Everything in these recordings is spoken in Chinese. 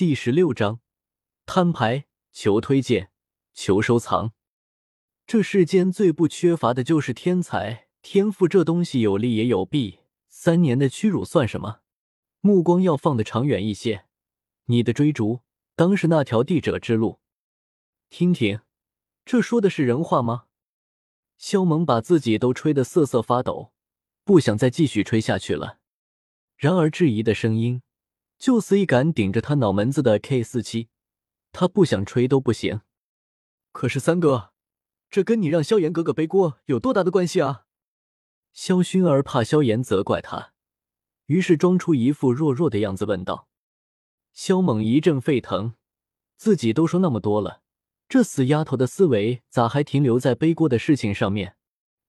第十六章，摊牌，求推荐，求收藏。这世间最不缺乏的就是天才，天赋这东西有利也有弊。三年的屈辱算什么？目光要放得长远一些。你的追逐，当是那条帝者之路。听听，这说的是人话吗？萧猛把自己都吹得瑟瑟发抖，不想再继续吹下去了。然而质疑的声音。就死一杆顶着他脑门子的 K 四七，他不想吹都不行。可是三哥，这跟你让萧炎哥哥背锅有多大的关系啊？萧薰儿怕萧炎责怪他，于是装出一副弱弱的样子问道。萧猛一阵沸腾，自己都说那么多了，这死丫头的思维咋还停留在背锅的事情上面？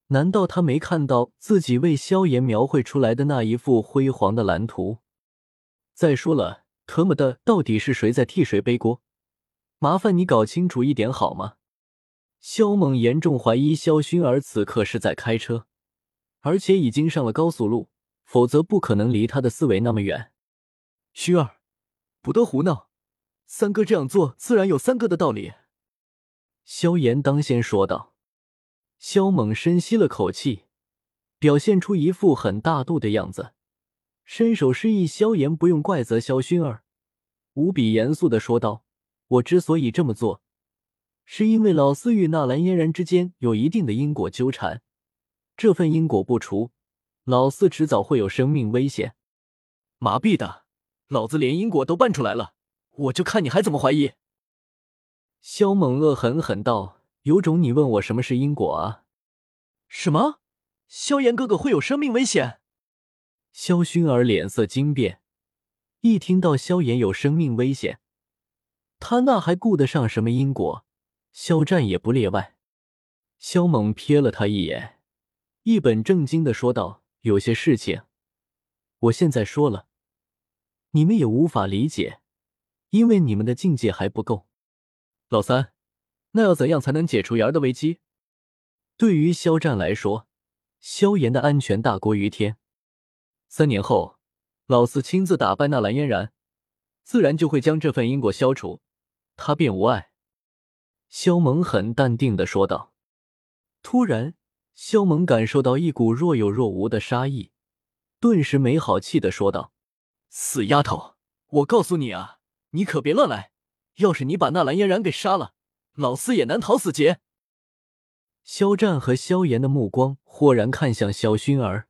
难道他没看到自己为萧炎描绘出来的那一幅辉煌的蓝图？再说了，特么的，到底是谁在替谁背锅？麻烦你搞清楚一点好吗？萧猛严重怀疑萧薰儿此刻是在开车，而且已经上了高速路，否则不可能离他的思维那么远。薰儿，不得胡闹，三哥这样做自然有三哥的道理。萧炎当先说道。萧猛深吸了口气，表现出一副很大度的样子。伸手示意萧炎不用怪责萧薰儿，无比严肃的说道：“我之所以这么做，是因为老四与纳兰嫣然之间有一定的因果纠缠，这份因果不除，老四迟早会有生命危险。”麻痹的，老子连因果都办出来了，我就看你还怎么怀疑！萧猛恶狠狠道：“有种你问我什么是因果啊？什么？萧炎哥哥会有生命危险？”萧薰儿脸色惊变，一听到萧炎有生命危险，他那还顾得上什么因果？肖战也不例外。萧猛瞥了他一眼，一本正经的说道：“有些事情，我现在说了，你们也无法理解，因为你们的境界还不够。”老三，那要怎样才能解除妍儿的危机？对于肖战来说，萧炎的安全大过于天。三年后，老四亲自打败纳兰嫣然，自然就会将这份因果消除，他便无碍。萧猛很淡定的说道。突然，萧猛感受到一股若有若无的杀意，顿时没好气的说道：“死丫头，我告诉你啊，你可别乱来！要是你把纳兰嫣然给杀了，老四也难逃死劫。”肖战和萧炎的目光豁然看向萧薰儿。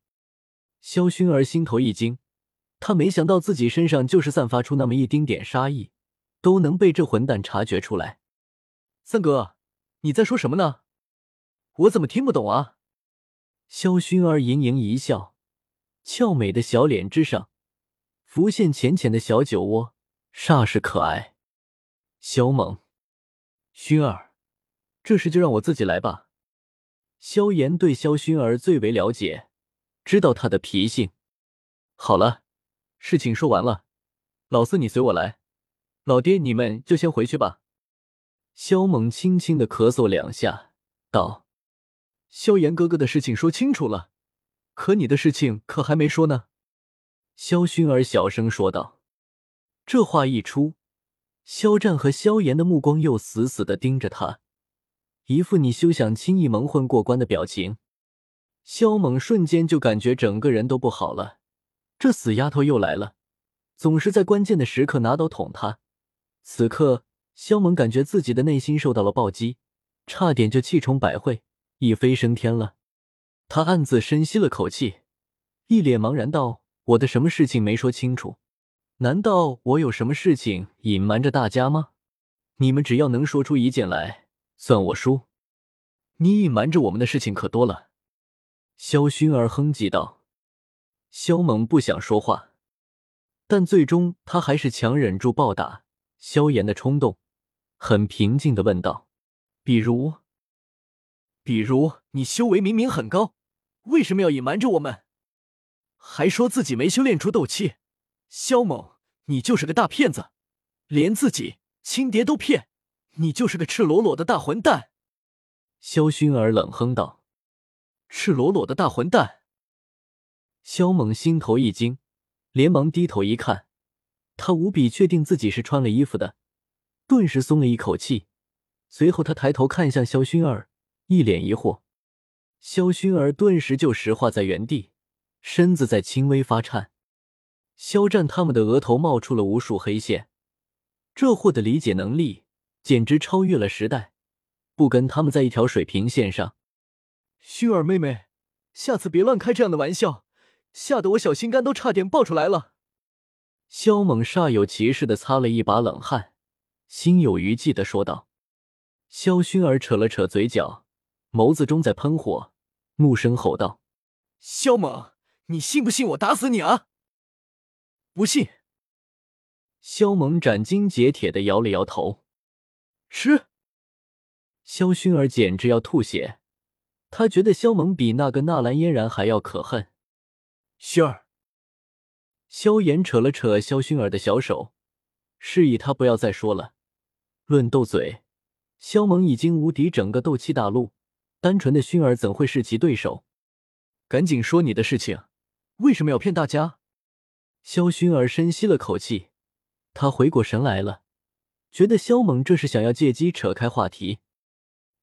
萧薰儿心头一惊，他没想到自己身上就是散发出那么一丁点杀意，都能被这混蛋察觉出来。三哥，你在说什么呢？我怎么听不懂啊？萧薰儿盈盈一笑，俏美的小脸之上浮现浅浅的小酒窝，煞是可爱。萧猛，薰儿，这事就让我自己来吧。萧炎对萧薰儿最为了解。知道他的脾性。好了，事情说完了，老四你随我来，老爹你们就先回去吧。萧猛轻轻的咳嗽两下，道：“萧炎哥哥的事情说清楚了，可你的事情可还没说呢。”萧薰儿小声说道。这话一出，肖战和萧炎的目光又死死的盯着他，一副你休想轻易蒙混过关的表情。萧猛瞬间就感觉整个人都不好了，这死丫头又来了，总是在关键的时刻拿刀捅他。此刻，萧猛感觉自己的内心受到了暴击，差点就气冲百会，一飞升天了。他暗自深吸了口气，一脸茫然道：“我的什么事情没说清楚？难道我有什么事情隐瞒着大家吗？你们只要能说出一件来，算我输。你隐瞒着我们的事情可多了。”萧薰儿哼唧道：“萧猛不想说话，但最终他还是强忍住暴打萧炎的冲动，很平静的问道：‘比如，比如你修为明明很高，为什么要隐瞒着我们？还说自己没修炼出斗气？萧猛，你就是个大骗子，连自己亲爹都骗，你就是个赤裸裸的大混蛋！’”萧薰儿冷哼道。赤裸裸的大混蛋！萧猛心头一惊，连忙低头一看，他无比确定自己是穿了衣服的，顿时松了一口气。随后他抬头看向萧薰儿，一脸疑惑。萧薰儿顿时就石化在原地，身子在轻微发颤。肖战他们的额头冒出了无数黑线，这货的理解能力简直超越了时代，不跟他们在一条水平线上。薰儿妹妹，下次别乱开这样的玩笑，吓得我小心肝都差点爆出来了。萧猛煞有其事的擦了一把冷汗，心有余悸的说道。萧薰儿扯了扯嘴角，眸子中在喷火，怒声吼道：“萧猛，你信不信我打死你啊？”不信。萧猛斩钉截铁的摇了摇头。吃。萧薰儿简直要吐血，他觉得萧猛比那个纳兰嫣然还要可恨。薰儿。萧炎扯了扯萧薰儿的小手，示意他不要再说了。论斗嘴，萧猛已经无敌整个斗气大陆，单纯的薰儿怎会是其对手？赶紧说你的事情，为什么要骗大家？萧薰儿深吸了口气，他回过神来了，觉得萧猛这是想要借机扯开话题。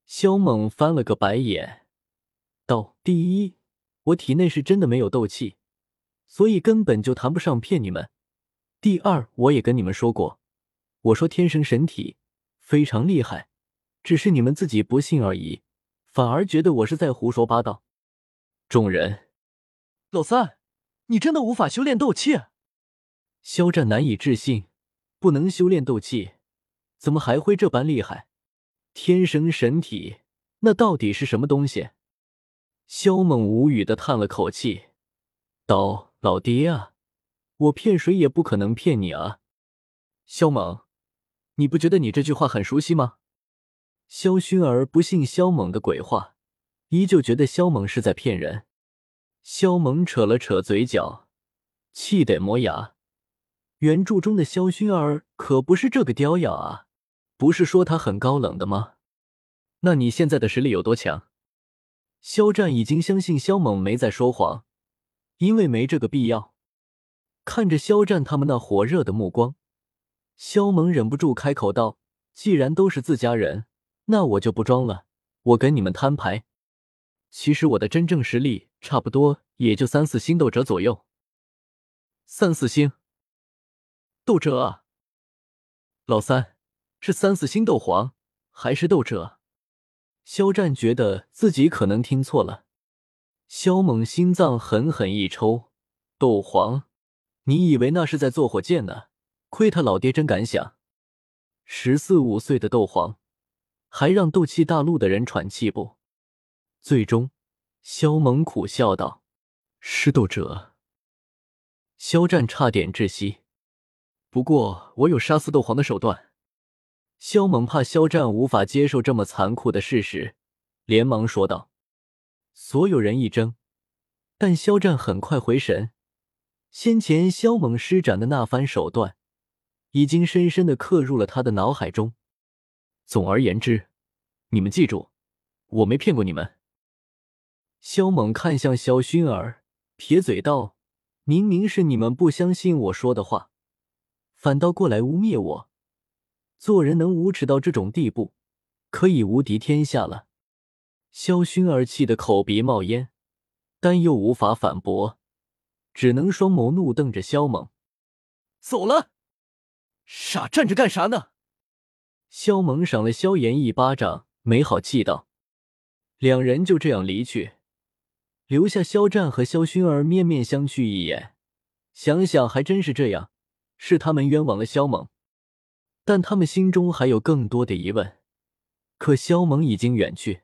萧猛翻了个白眼，道：“第一，我体内是真的没有斗气，所以根本就谈不上骗你们。第二，我也跟你们说过，我说天生神体非常厉害，只是你们自己不信而已，反而觉得我是在胡说八道。”众人，老三。你真的无法修炼斗气？肖战难以置信，不能修炼斗气，怎么还会这般厉害？天生神体，那到底是什么东西？肖猛无语的叹了口气，道：“老爹啊，我骗谁也不可能骗你啊！”肖猛，你不觉得你这句话很熟悉吗？肖薰儿不信肖猛的鬼话，依旧觉得肖猛是在骗人。萧猛扯了扯嘴角，气得磨牙。原著中的萧薰儿可不是这个雕样啊！不是说他很高冷的吗？那你现在的实力有多强？肖战已经相信肖猛没在说谎，因为没这个必要。看着肖战他们那火热的目光，肖猛忍不住开口道：“既然都是自家人，那我就不装了，我跟你们摊牌。”其实我的真正实力差不多也就三四星斗者左右。三四星斗者啊，老三是三四星斗皇还是斗者？肖战觉得自己可能听错了。肖猛心脏狠狠一抽，斗皇？你以为那是在做火箭呢？亏他老爹真敢想！十四五岁的斗皇，还让斗气大陆的人喘气不？最终，肖猛苦笑道：“是斗者。”肖战差点窒息。不过，我有杀死斗皇的手段。萧猛怕肖战无法接受这么残酷的事实，连忙说道。所有人一怔，但肖战很快回神。先前萧猛施展的那番手段，已经深深的刻入了他的脑海中。总而言之，你们记住，我没骗过你们。萧猛看向萧薰儿，撇嘴道：“明明是你们不相信我说的话，反倒过来污蔑我。做人能无耻到这种地步，可以无敌天下了。”萧薰儿气得口鼻冒烟，但又无法反驳，只能双眸怒瞪着萧猛：“走了，傻站着干啥呢？”萧猛赏了萧炎一巴掌，没好气道：“两人就这样离去。”留下肖战和肖薰儿面面相觑一眼，想想还真是这样，是他们冤枉了肖猛，但他们心中还有更多的疑问。可肖猛已经远去。